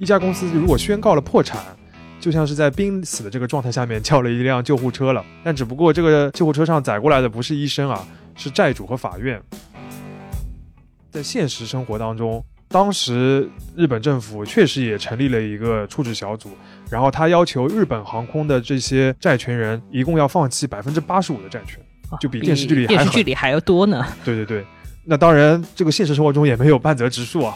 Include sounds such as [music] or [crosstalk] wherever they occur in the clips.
一家公司如果宣告了破产，就像是在濒死的这个状态下面叫了一辆救护车了，但只不过这个救护车上载过来的不是医生啊，是债主和法院。在现实生活当中，当时日本政府确实也成立了一个处置小组，然后他要求日本航空的这些债权人一共要放弃百分之八十五的债权，就比电视剧里还电视剧里还要多呢。对对对，那当然这个现实生活中也没有半泽直树啊。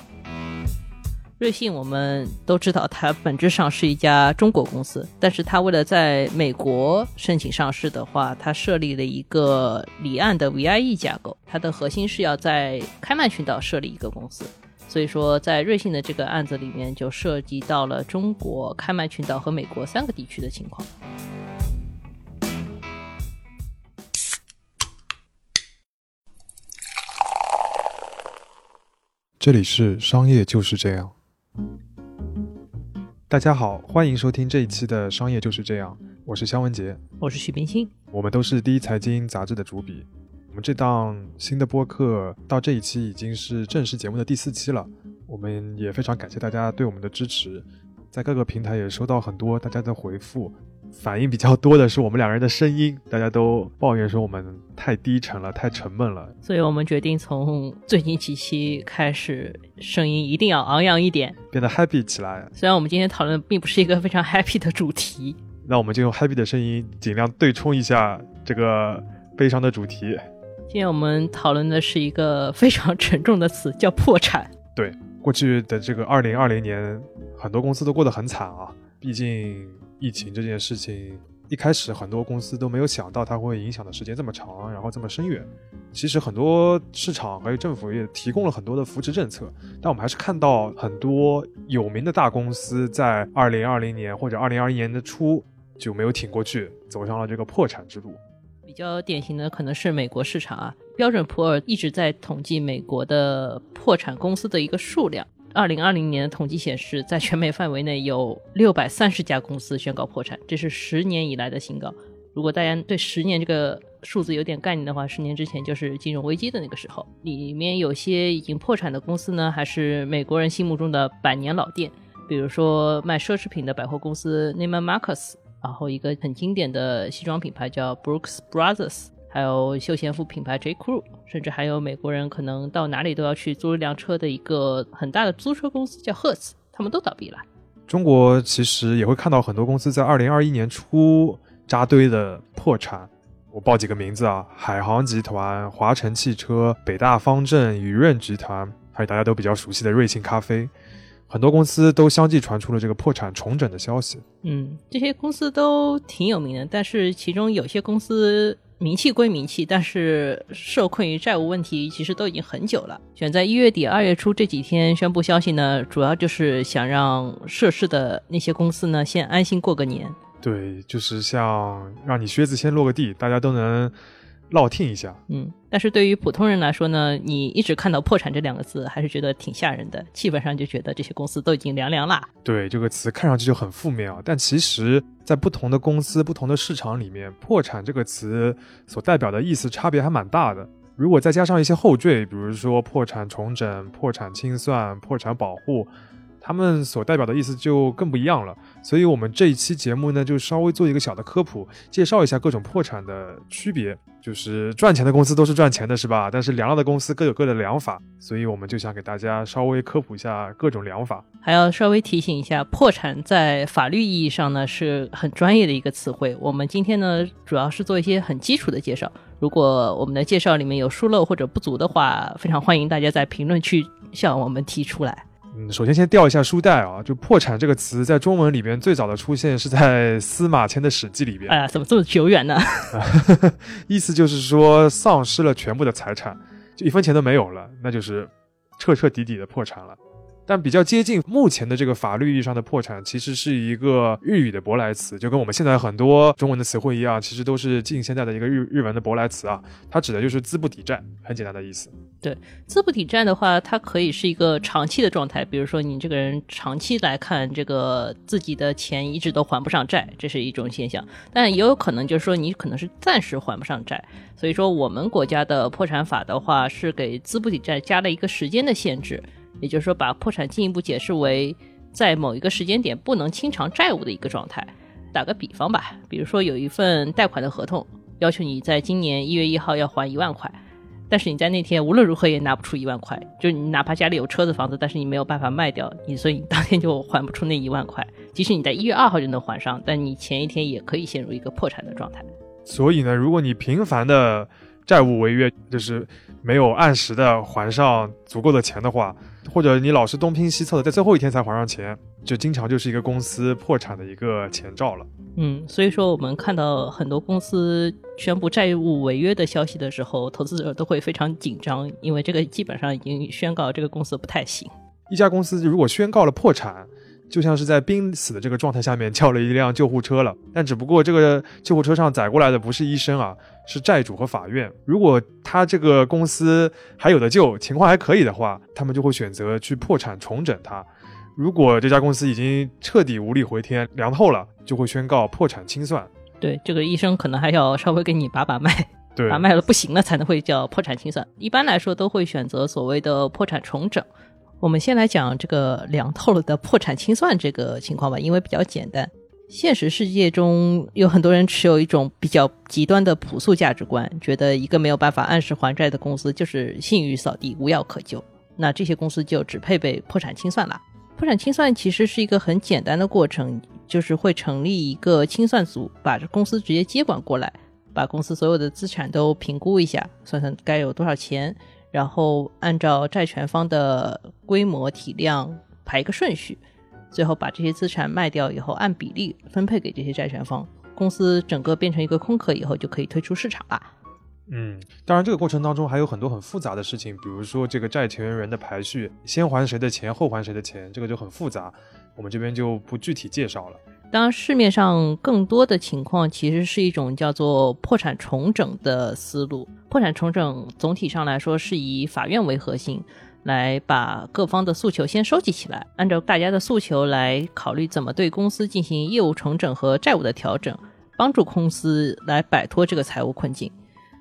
瑞幸我们都知道，它本质上是一家中国公司，但是它为了在美国申请上市的话，它设立了一个离岸的 VIE 架构，它的核心是要在开曼群岛设立一个公司。所以说，在瑞幸的这个案子里面，就涉及到了中国、开曼群岛和美国三个地区的情况。这里是商业就是这样。大家好，欢迎收听这一期的《商业就是这样》，我是肖文杰，我是许冰清，我们都是第一财经杂志的主笔。我们这档新的播客到这一期已经是正式节目的第四期了，我们也非常感谢大家对我们的支持，在各个平台也收到很多大家的回复。反应比较多的是我们两人的声音，大家都抱怨说我们太低沉了，太沉闷了。所以我们决定从最近几期开始，声音一定要昂扬一点，变得 happy 起来。虽然我们今天讨论并不是一个非常 happy 的主题，那我们就用 happy 的声音，尽量对冲一下这个悲伤的主题。今天我们讨论的是一个非常沉重的词，叫破产。对，过去的这个二零二零年，很多公司都过得很惨啊，毕竟。疫情这件事情一开始很多公司都没有想到它会影响的时间这么长，然后这么深远。其实很多市场还有政府也提供了很多的扶持政策，但我们还是看到很多有名的大公司在二零二零年或者二零二一年的初就没有挺过去，走上了这个破产之路。比较典型的可能是美国市场啊，标准普尔一直在统计美国的破产公司的一个数量。二零二零年的统计显示，在全美范围内有六百三十家公司宣告破产，这是十年以来的新高。如果大家对十年这个数字有点概念的话，十年之前就是金融危机的那个时候。里面有些已经破产的公司呢，还是美国人心目中的百年老店，比如说卖奢侈品的百货公司 Neiman Marcus，然后一个很经典的西装品牌叫 Brooks Brothers。还有休闲服品牌 J Crew，甚至还有美国人可能到哪里都要去租一辆车的一个很大的租车公司叫 Hertz，他们都倒闭了。中国其实也会看到很多公司在二零二一年初扎堆的破产，我报几个名字啊：海航集团、华晨汽车、北大方正、雨润集团，还有大家都比较熟悉的瑞幸咖啡，很多公司都相继传出了这个破产重整的消息。嗯，这些公司都挺有名的，但是其中有些公司。名气归名气，但是受困于债务问题，其实都已经很久了。选在一月底、二月初这几天宣布消息呢，主要就是想让涉事的那些公司呢先安心过个年。对，就是像让你靴子先落个地，大家都能。落听一下，嗯，但是对于普通人来说呢，你一直看到破产这两个字，还是觉得挺吓人的，基本上就觉得这些公司都已经凉凉啦。对，这个词看上去就很负面啊，但其实，在不同的公司、不同的市场里面，破产这个词所代表的意思差别还蛮大的。如果再加上一些后缀，比如说破产重整、破产清算、破产保护。他们所代表的意思就更不一样了，所以我们这一期节目呢，就稍微做一个小的科普，介绍一下各种破产的区别。就是赚钱的公司都是赚钱的，是吧？但是凉了的公司各有各的凉法，所以我们就想给大家稍微科普一下各种凉法。还要稍微提醒一下，破产在法律意义上呢是很专业的一个词汇。我们今天呢主要是做一些很基础的介绍，如果我们的介绍里面有疏漏或者不足的话，非常欢迎大家在评论区向我们提出来。嗯，首先先调一下书袋啊，就“破产”这个词在中文里边最早的出现是在司马迁的《史记》里边。哎呀，怎么这么久远呢？[laughs] 意思就是说丧失了全部的财产，就一分钱都没有了，那就是彻彻底底的破产了。但比较接近目前的这个法律意义上的破产，其实是一个日语的舶来词，就跟我们现在很多中文的词汇一样，其实都是近现代的一个日日文的舶来词啊。它指的就是资不抵债，很简单的意思。对，资不抵债的话，它可以是一个长期的状态，比如说你这个人长期来看，这个自己的钱一直都还不上债，这是一种现象。但也有可能就是说你可能是暂时还不上债，所以说我们国家的破产法的话是给资不抵债加了一个时间的限制。也就是说，把破产进一步解释为在某一个时间点不能清偿债务的一个状态。打个比方吧，比如说有一份贷款的合同，要求你在今年一月一号要还一万块，但是你在那天无论如何也拿不出一万块，就你哪怕家里有车子房子，但是你没有办法卖掉，你所以你当天就还不出那一万块。即使你在一月二号就能还上，但你前一天也可以陷入一个破产的状态。所以呢，如果你频繁的债务违约，就是没有按时的还上足够的钱的话，或者你老是东拼西凑的，在最后一天才还上钱，就经常就是一个公司破产的一个前兆了。嗯，所以说我们看到很多公司宣布债务违约的消息的时候，投资者都会非常紧张，因为这个基本上已经宣告这个公司不太行。一家公司如果宣告了破产，就像是在濒死的这个状态下面叫了一辆救护车了，但只不过这个救护车上载过来的不是医生啊，是债主和法院。如果他这个公司还有的救，情况还可以的话，他们就会选择去破产重整它。如果这家公司已经彻底无力回天、凉透了，就会宣告破产清算。对，这个医生可能还要稍微给你把把脉，对，把脉了不行了才能会叫破产清算。一般来说都会选择所谓的破产重整。我们先来讲这个凉透了的破产清算这个情况吧，因为比较简单。现实世界中有很多人持有一种比较极端的朴素价值观，觉得一个没有办法按时还债的公司就是信誉扫地、无药可救，那这些公司就只配被破产清算了。破产清算其实是一个很简单的过程，就是会成立一个清算组，把这公司直接接管过来，把公司所有的资产都评估一下，算算该有多少钱。然后按照债权方的规模体量排一个顺序，最后把这些资产卖掉以后，按比例分配给这些债权方。公司整个变成一个空壳以后，就可以退出市场了。嗯，当然这个过程当中还有很多很复杂的事情，比如说这个债权人的排序，先还谁的钱，后还谁的钱，这个就很复杂，我们这边就不具体介绍了。当然，市面上更多的情况其实是一种叫做破产重整的思路。破产重整总体上来说是以法院为核心，来把各方的诉求先收集起来，按照大家的诉求来考虑怎么对公司进行业务重整和债务的调整，帮助公司来摆脱这个财务困境。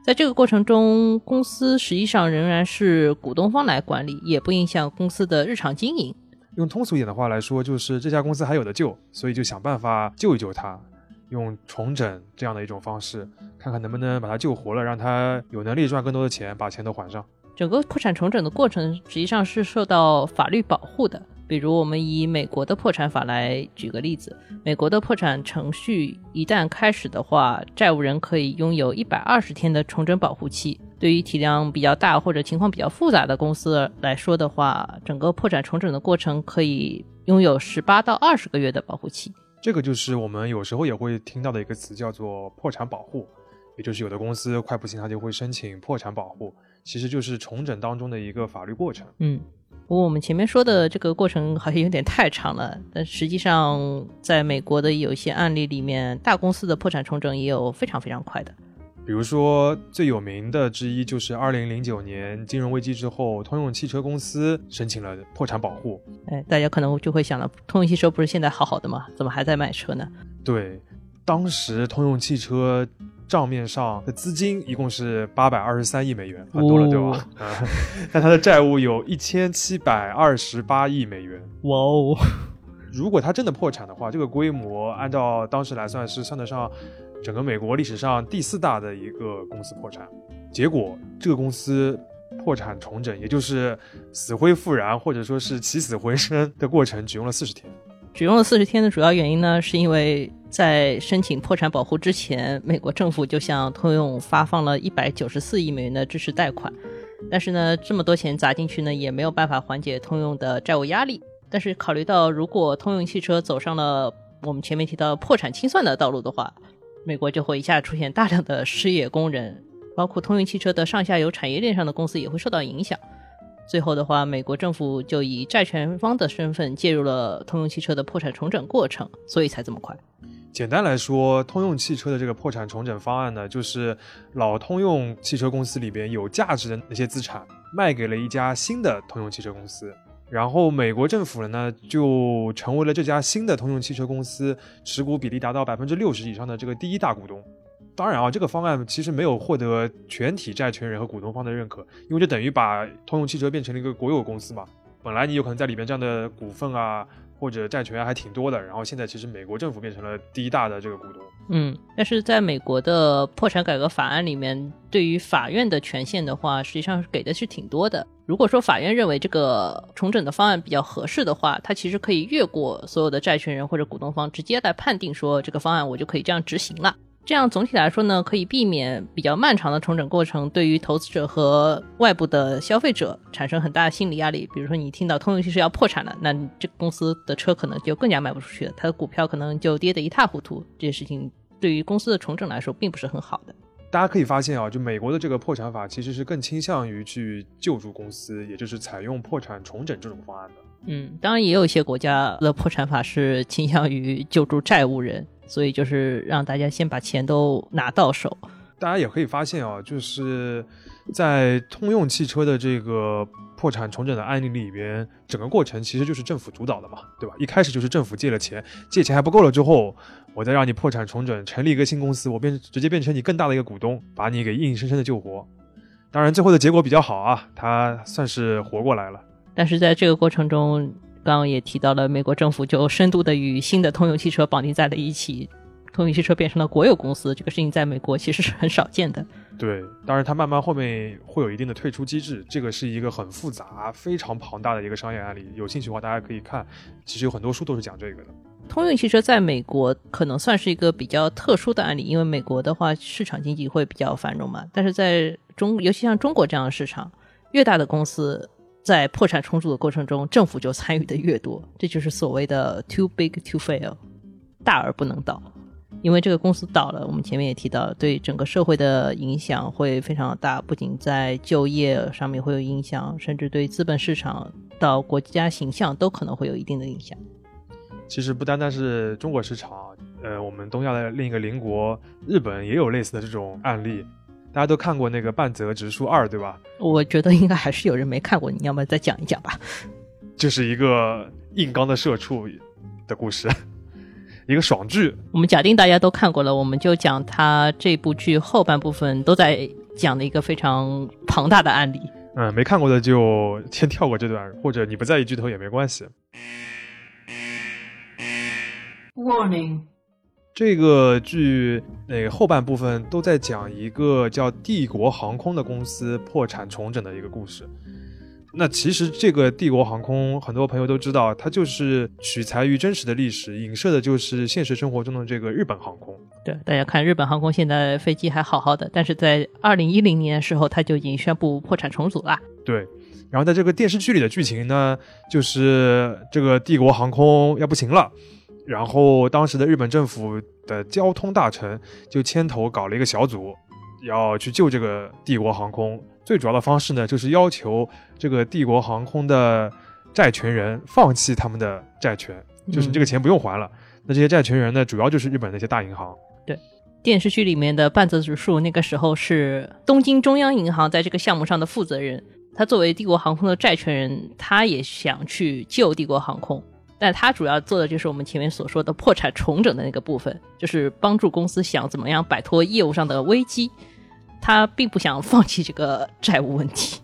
在这个过程中，公司实际上仍然是股东方来管理，也不影响公司的日常经营。用通俗一点的话来说，就是这家公司还有的救，所以就想办法救一救它，用重整这样的一种方式，看看能不能把它救活了，让它有能力赚更多的钱，把钱都还上。整个破产重整的过程实际上是受到法律保护的。比如，我们以美国的破产法来举个例子，美国的破产程序一旦开始的话，债务人可以拥有一百二十天的重整保护期。对于体量比较大或者情况比较复杂的公司来说的话，整个破产重整的过程可以拥有十八到二十个月的保护期。这个就是我们有时候也会听到的一个词，叫做破产保护，也就是有的公司快不行，他就会申请破产保护，其实就是重整当中的一个法律过程。嗯。不过我们前面说的这个过程好像有点太长了，但实际上在美国的有一些案例里面，大公司的破产重整也有非常非常快的。比如说最有名的之一就是二零零九年金融危机之后，通用汽车公司申请了破产保护。哎，大家可能就会想了，通用汽车不是现在好好的吗？怎么还在卖车呢？对，当时通用汽车。账面上的资金一共是八百二十三亿美元，很多了，对吧？但它的债务有一千七百二十八亿美元。哇哦！如果它真的破产的话，这个规模按照当时来算是算得上整个美国历史上第四大的一个公司破产。结果这个公司破产重整，也就是死灰复燃或者说是起死回生的过程，只用了四十天。只用了四十天的主要原因呢，是因为在申请破产保护之前，美国政府就向通用发放了一百九十四亿美元的支持贷款。但是呢，这么多钱砸进去呢，也没有办法缓解通用的债务压力。但是考虑到如果通用汽车走上了我们前面提到破产清算的道路的话，美国就会一下出现大量的失业工人，包括通用汽车的上下游产业链上的公司也会受到影响。最后的话，美国政府就以债权方的身份介入了通用汽车的破产重整过程，所以才这么快。简单来说，通用汽车的这个破产重整方案呢，就是老通用汽车公司里边有价值的那些资产卖给了一家新的通用汽车公司，然后美国政府呢就成为了这家新的通用汽车公司持股比例达到百分之六十以上的这个第一大股东。当然啊，这个方案其实没有获得全体债权人和股东方的认可，因为这等于把通用汽车变成了一个国有公司嘛。本来你有可能在里面这样的股份啊，或者债权还挺多的，然后现在其实美国政府变成了第一大的这个股东。嗯，但是在美国的破产改革法案里面，对于法院的权限的话，实际上是给的是挺多的。如果说法院认为这个重整的方案比较合适的话，它其实可以越过所有的债权人或者股东方，直接来判定说这个方案我就可以这样执行了。这样总体来说呢，可以避免比较漫长的重整过程对于投资者和外部的消费者产生很大的心理压力。比如说，你听到通用汽车要破产了，那这个公司的车可能就更加卖不出去了，它的股票可能就跌得一塌糊涂。这些事情对于公司的重整来说，并不是很好的。大家可以发现啊，就美国的这个破产法其实是更倾向于去救助公司，也就是采用破产重整这种方案的。嗯，当然也有一些国家的破产法是倾向于救助债务人。所以就是让大家先把钱都拿到手。大家也可以发现啊，就是在通用汽车的这个破产重整的案例里边，整个过程其实就是政府主导的嘛，对吧？一开始就是政府借了钱，借钱还不够了之后，我再让你破产重整，成立一个新公司，我变直接变成你更大的一个股东，把你给硬生生的救活。当然最后的结果比较好啊，他算是活过来了。但是在这个过程中，刚刚也提到了，美国政府就深度的与新的通用汽车绑定在了一起，通用汽车变成了国有公司。这个事情在美国其实是很少见的。对，当然它慢慢后面会有一定的退出机制，这个是一个很复杂、非常庞大的一个商业案例。有兴趣的话，大家可以看，其实有很多书都是讲这个的。通用汽车在美国可能算是一个比较特殊的案例，因为美国的话市场经济会比较繁荣嘛。但是在中，尤其像中国这样的市场，越大的公司。在破产重组的过程中，政府就参与的越多，这就是所谓的 too big to fail，大而不能倒。因为这个公司倒了，我们前面也提到，对整个社会的影响会非常大，不仅在就业上面会有影响，甚至对资本市场到国家形象都可能会有一定的影响。其实不单单是中国市场，呃，我们东亚的另一个邻国日本也有类似的这种案例。大家都看过那个半泽直树二，对吧？我觉得应该还是有人没看过，你 [laughs] 要不要再讲一讲吧？就是一个硬刚的社畜的故事，[laughs] 一个爽剧。我们假定大家都看过了，我们就讲他这部剧后半部分都在讲的一个非常庞大的案例。嗯，没看过的就先跳过这段，或者你不在意剧透也没关系。Warning。这个剧那个后半部分都在讲一个叫帝国航空的公司破产重整的一个故事。那其实这个帝国航空，很多朋友都知道，它就是取材于真实的历史，影射的就是现实生活中的这个日本航空。对，大家看日本航空现在飞机还好好的，但是在二零一零年的时候，它就已经宣布破产重组了。对，然后在这个电视剧里的剧情呢，就是这个帝国航空要不行了。然后，当时的日本政府的交通大臣就牵头搞了一个小组，要去救这个帝国航空。最主要的方式呢，就是要求这个帝国航空的债权人放弃他们的债权，就是这个钱不用还了。那这些债权人呢，主要就是日本那些大银行。对，电视剧里面的半泽直树那个时候是东京中央银行在这个项目上的负责人，他作为帝国航空的债权人，他也想去救帝国航空。但他主要做的就是我们前面所说的破产重整的那个部分，就是帮助公司想怎么样摆脱业务上的危机。他并不想放弃这个债务问题。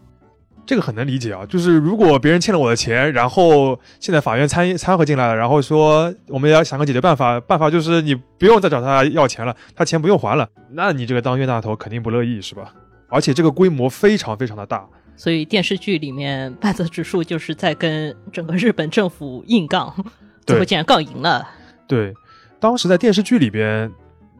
这个很能理解啊，就是如果别人欠了我的钱，然后现在法院参参和进来了，然后说我们要想个解决办法，办法就是你不用再找他要钱了，他钱不用还了，那你这个当冤大头肯定不乐意是吧？而且这个规模非常非常的大。所以电视剧里面半泽直树就是在跟整个日本政府硬杠，最后竟然杠赢了。对，当时在电视剧里边，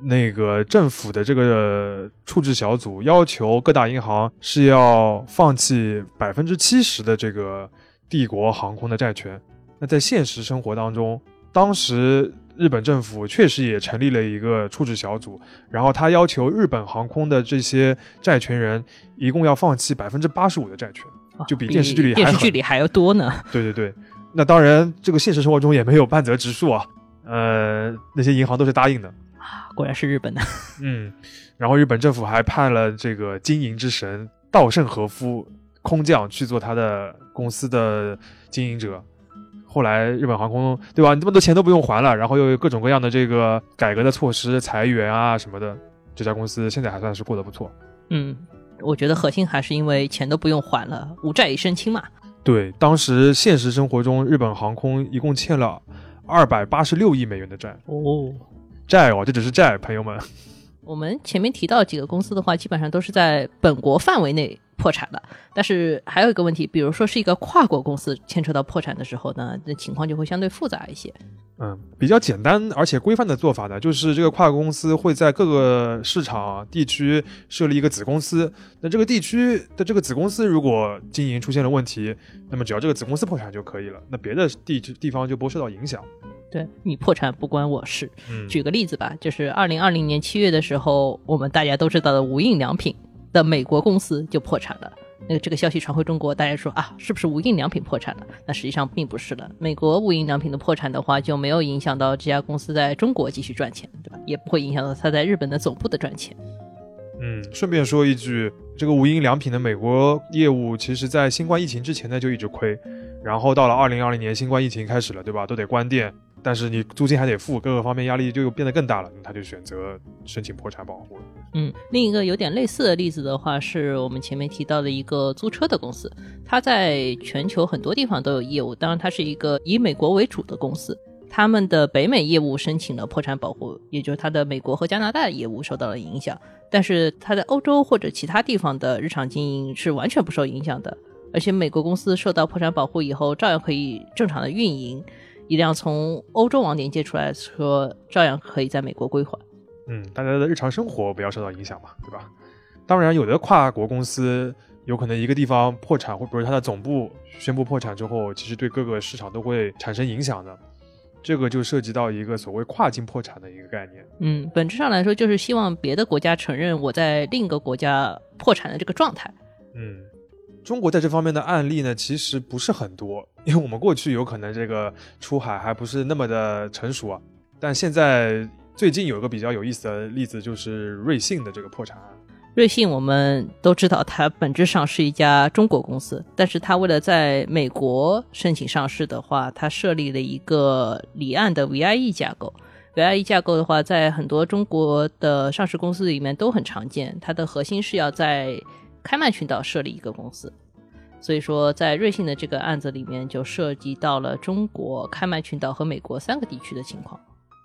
那个政府的这个处置小组要求各大银行是要放弃百分之七十的这个帝国航空的债权。那在现实生活当中，当时。日本政府确实也成立了一个处置小组，然后他要求日本航空的这些债权人一共要放弃百分之八十五的债权，就比电视剧里电视剧里还要多呢。对对对，那当然这个现实生活中也没有半泽直树啊，呃，那些银行都是答应的啊，果然是日本的。嗯，然后日本政府还派了这个经营之神稻盛和夫空降去做他的公司的经营者。后来日本航空，对吧？你这么多钱都不用还了，然后又有各种各样的这个改革的措施，裁员啊什么的，这家公司现在还算是过得不错。嗯，我觉得核心还是因为钱都不用还了，无债一身轻嘛。对，当时现实生活中，日本航空一共欠了二百八十六亿美元的债。哦，债哦，这只是债，朋友们。我们前面提到几个公司的话，基本上都是在本国范围内破产了。但是还有一个问题，比如说是一个跨国公司牵扯到破产的时候呢，那情况就会相对复杂一些。嗯，比较简单而且规范的做法呢，就是这个跨国公司会在各个市场地区设立一个子公司。那这个地区的这个子公司如果经营出现了问题，那么只要这个子公司破产就可以了，那别的地地方就不会受到影响。对你破产不关我事。嗯，举个例子吧，就是二零二零年七月的时候，我们大家都知道的无印良品的美国公司就破产了。那个这个消息传回中国，大家说啊，是不是无印良品破产了？那实际上并不是的。美国无印良品的破产的话，就没有影响到这家公司在中国继续赚钱，对吧？也不会影响到它在日本的总部的赚钱。嗯，顺便说一句，这个无印良品的美国业务，其实在新冠疫情之前呢就一直亏，然后到了二零二零年新冠疫情开始了，对吧？都得关店。但是你租金还得付，各个方面压力就又变得更大了，他就选择申请破产保护了。嗯，另一个有点类似的例子的话，是我们前面提到的一个租车的公司，它在全球很多地方都有业务，当然它是一个以美国为主的公司，他们的北美业务申请了破产保护，也就是它的美国和加拿大业务受到了影响，但是它在欧洲或者其他地方的日常经营是完全不受影响的，而且美国公司受到破产保护以后，照样可以正常的运营。一辆从欧洲网点借出来的车，照样可以在美国归还。嗯，大家的日常生活不要受到影响嘛，对吧？当然，有的跨国公司有可能一个地方破产，或者它的总部宣布破产之后，其实对各个市场都会产生影响的。这个就涉及到一个所谓跨境破产的一个概念。嗯，本质上来说，就是希望别的国家承认我在另一个国家破产的这个状态。嗯。中国在这方面的案例呢，其实不是很多，[laughs] 因为我们过去有可能这个出海还不是那么的成熟啊。但现在最近有一个比较有意思的例子，就是瑞幸的这个破产案。瑞幸我们都知道，它本质上是一家中国公司，但是它为了在美国申请上市的话，它设立了一个离岸的 VIE 架构。VIE 架构的话，在很多中国的上市公司里面都很常见，它的核心是要在。开曼群岛设立一个公司，所以说在瑞幸的这个案子里面就涉及到了中国、开曼群岛和美国三个地区的情况。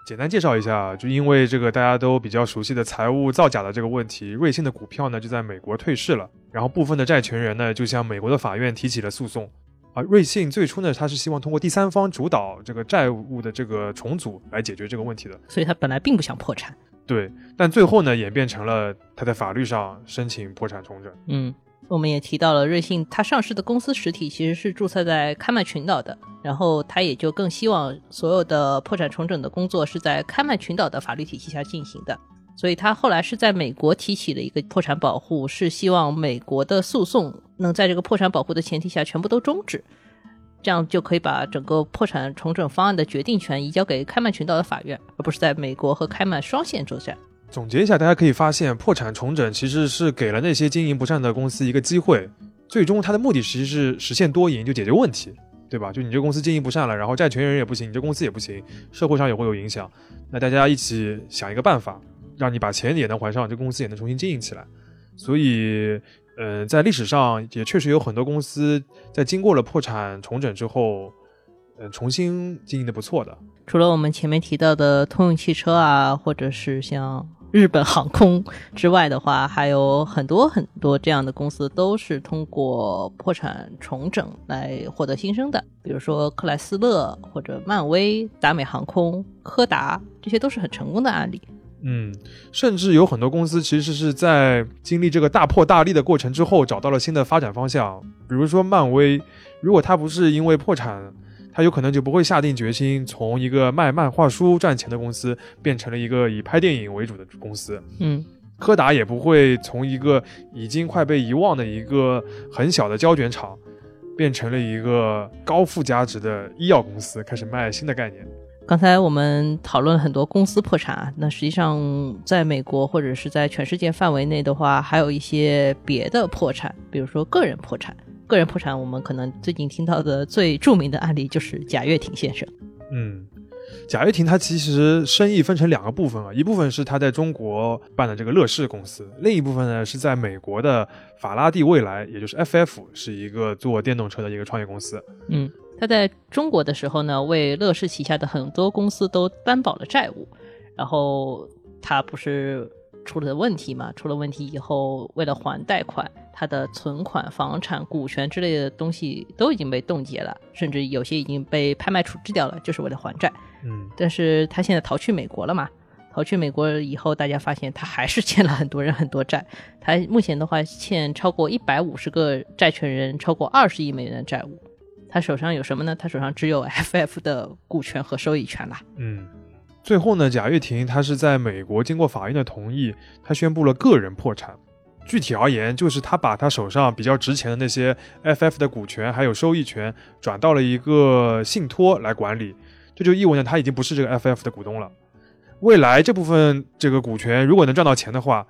简单介绍一下，就因为这个大家都比较熟悉的财务造假的这个问题，瑞幸的股票呢就在美国退市了，然后部分的债权人呢就向美国的法院提起了诉讼。啊，瑞幸最初呢他是希望通过第三方主导这个债务的这个重组来解决这个问题的，所以他本来并不想破产。对，但最后呢，演变成了他在法律上申请破产重整。嗯，我们也提到了瑞幸，它上市的公司实体其实是注册在开曼群岛的，然后他也就更希望所有的破产重整的工作是在开曼群岛的法律体系下进行的，所以他后来是在美国提起了一个破产保护，是希望美国的诉讼能在这个破产保护的前提下全部都终止。这样就可以把整个破产重整方案的决定权移交给开曼群岛的法院，而不是在美国和开曼双线作战。总结一下，大家可以发现，破产重整其实是给了那些经营不善的公司一个机会，最终它的目的其实是实现多赢，就解决问题，对吧？就你这公司经营不善了，然后债权人也不行，你这公司也不行，社会上也会有影响，那大家一起想一个办法，让你把钱也能还上，这公司也能重新经营起来。所以。嗯，在历史上也确实有很多公司在经过了破产重整之后，嗯，重新经营的不错的。除了我们前面提到的通用汽车啊，或者是像日本航空之外的话，还有很多很多这样的公司都是通过破产重整来获得新生的。比如说克莱斯勒或者漫威、达美航空、柯达，这些都是很成功的案例。嗯，甚至有很多公司其实是在经历这个大破大立的过程之后，找到了新的发展方向。比如说漫威，如果它不是因为破产，它有可能就不会下定决心从一个卖漫画书赚钱的公司，变成了一个以拍电影为主的公司。嗯，柯达也不会从一个已经快被遗忘的一个很小的胶卷厂，变成了一个高附加值的医药公司，开始卖新的概念。刚才我们讨论了很多公司破产啊，那实际上在美国或者是在全世界范围内的话，还有一些别的破产，比如说个人破产。个人破产，我们可能最近听到的最著名的案例就是贾跃亭先生。嗯。贾跃亭他其实生意分成两个部分啊，一部分是他在中国办的这个乐视公司，另一部分呢是在美国的法拉第未来，也就是 FF，是一个做电动车的一个创业公司。嗯，他在中国的时候呢，为乐视旗下的很多公司都担保了债务，然后他不是出了问题嘛？出了问题以后，为了还贷款，他的存款、房产、股权之类的东西都已经被冻结了，甚至有些已经被拍卖处置掉了，就是为了还债。嗯，但是他现在逃去美国了嘛？逃去美国以后，大家发现他还是欠了很多人很多债。他目前的话欠超过一百五十个债权人超过二十亿美元的债务。他手上有什么呢？他手上只有 [laughs] FF 的股权和收益权啦。嗯，最后呢，贾跃亭他是在美国经过法院的同意，他宣布了个人破产。具体而言，就是他把他手上比较值钱的那些 FF 的股权还有收益权转到了一个信托来管理，这就意味着他已经不是这个 FF 的股东了。未来这部分这个股权如果能赚到钱的话，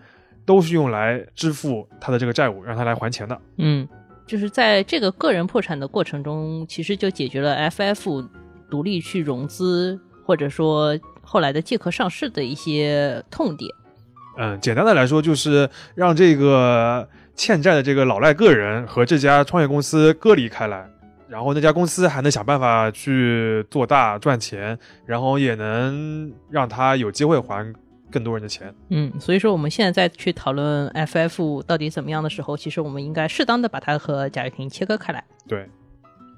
都是用来支付他的这个债务，让他来还钱的。嗯。就是在这个个人破产的过程中，其实就解决了 FF 独立去融资，或者说后来的借壳上市的一些痛点。嗯，简单的来说，就是让这个欠债的这个老赖个人和这家创业公司割离开来，然后那家公司还能想办法去做大赚钱，然后也能让他有机会还。更多人的钱，嗯，所以说我们现在再去讨论 FF 到底怎么样的时候，其实我们应该适当的把它和贾跃亭切割开来。对，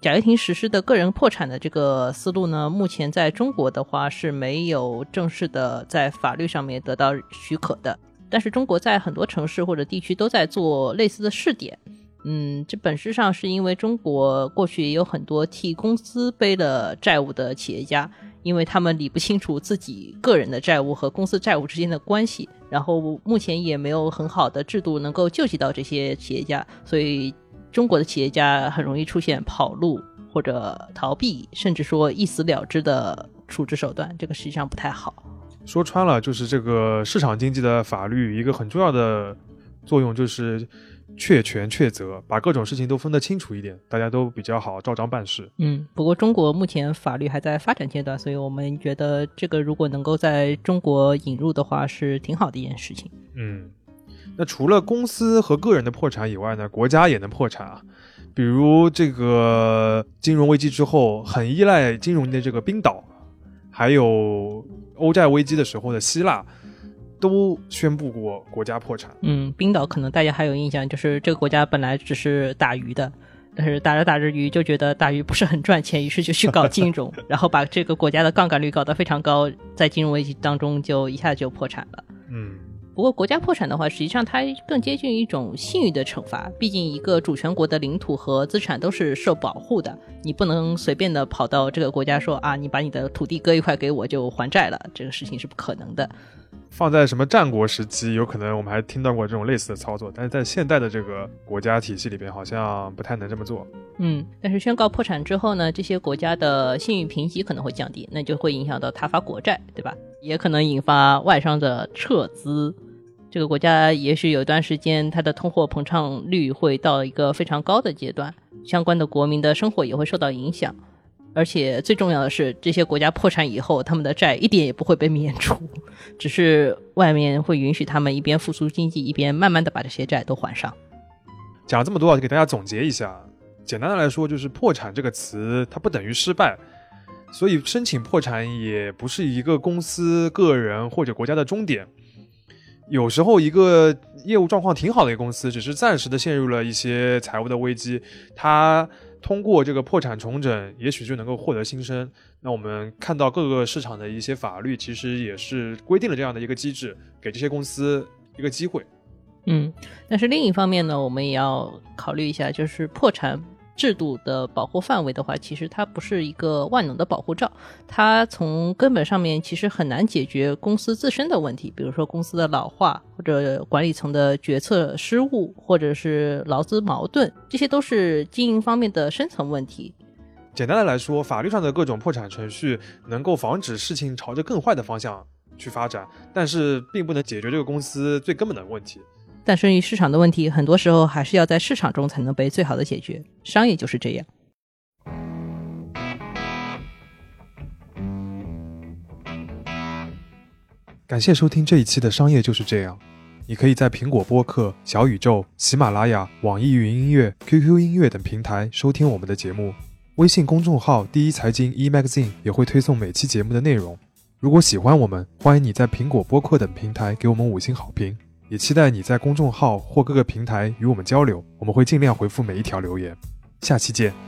贾跃亭实施的个人破产的这个思路呢，目前在中国的话是没有正式的在法律上面得到许可的，但是中国在很多城市或者地区都在做类似的试点。嗯，这本质上是因为中国过去也有很多替公司背了债务的企业家。因为他们理不清楚自己个人的债务和公司债务之间的关系，然后目前也没有很好的制度能够救济到这些企业家，所以中国的企业家很容易出现跑路或者逃避，甚至说一死了之的处置手段，这个实际上不太好。说穿了，就是这个市场经济的法律一个很重要的作用就是。确权确责，把各种事情都分得清楚一点，大家都比较好照章办事。嗯，不过中国目前法律还在发展阶段，所以我们觉得这个如果能够在中国引入的话，是挺好的一件事情。嗯，那除了公司和个人的破产以外呢，国家也能破产啊。比如这个金融危机之后，很依赖金融的这个冰岛，还有欧债危机的时候的希腊。都宣布过国家破产。嗯，冰岛可能大家还有印象，就是这个国家本来只是打鱼的，但是打着打着鱼就觉得打鱼不是很赚钱，于是就去搞金融，[laughs] 然后把这个国家的杠杆率搞得非常高，在金融危机当中就一下就破产了。嗯，不过国家破产的话，实际上它更接近一种信誉的惩罚，毕竟一个主权国的领土和资产都是受保护的，你不能随便的跑到这个国家说啊，你把你的土地割一块给我就还债了，这个事情是不可能的。放在什么战国时期，有可能我们还听到过这种类似的操作，但是在现代的这个国家体系里边，好像不太能这么做。嗯，但是宣告破产之后呢，这些国家的信誉评级可能会降低，那就会影响到他发国债，对吧？也可能引发外商的撤资。这个国家也许有一段时间，它的通货膨胀率会到一个非常高的阶段，相关的国民的生活也会受到影响。而且最重要的是，这些国家破产以后，他们的债一点也不会被免除，[laughs] 只是外面会允许他们一边复苏经济，一边慢慢的把这些债都还上。讲了这么多，就给大家总结一下。简单的来说，就是“破产”这个词，它不等于失败，所以申请破产也不是一个公司、个人或者国家的终点。有时候，一个业务状况挺好的一个公司，只是暂时的陷入了一些财务的危机，它。通过这个破产重整，也许就能够获得新生。那我们看到各个市场的一些法律，其实也是规定了这样的一个机制，给这些公司一个机会。嗯，但是另一方面呢，我们也要考虑一下，就是破产。制度的保护范围的话，其实它不是一个万能的保护罩，它从根本上面其实很难解决公司自身的问题，比如说公司的老化，或者管理层的决策失误，或者是劳资矛盾，这些都是经营方面的深层问题。简单的来说，法律上的各种破产程序能够防止事情朝着更坏的方向去发展，但是并不能解决这个公司最根本的问题。但生于市场的问题，很多时候还是要在市场中才能被最好的解决。商业就是这样。感谢收听这一期的《商业就是这样》。你可以在苹果播客、小宇宙、喜马拉雅、网易云音乐、QQ 音乐等平台收听我们的节目。微信公众号“第一财经 e magazine” 也会推送每期节目的内容。如果喜欢我们，欢迎你在苹果播客等平台给我们五星好评，也期待你在公众号或各个平台与我们交流，我们会尽量回复每一条留言。下期见。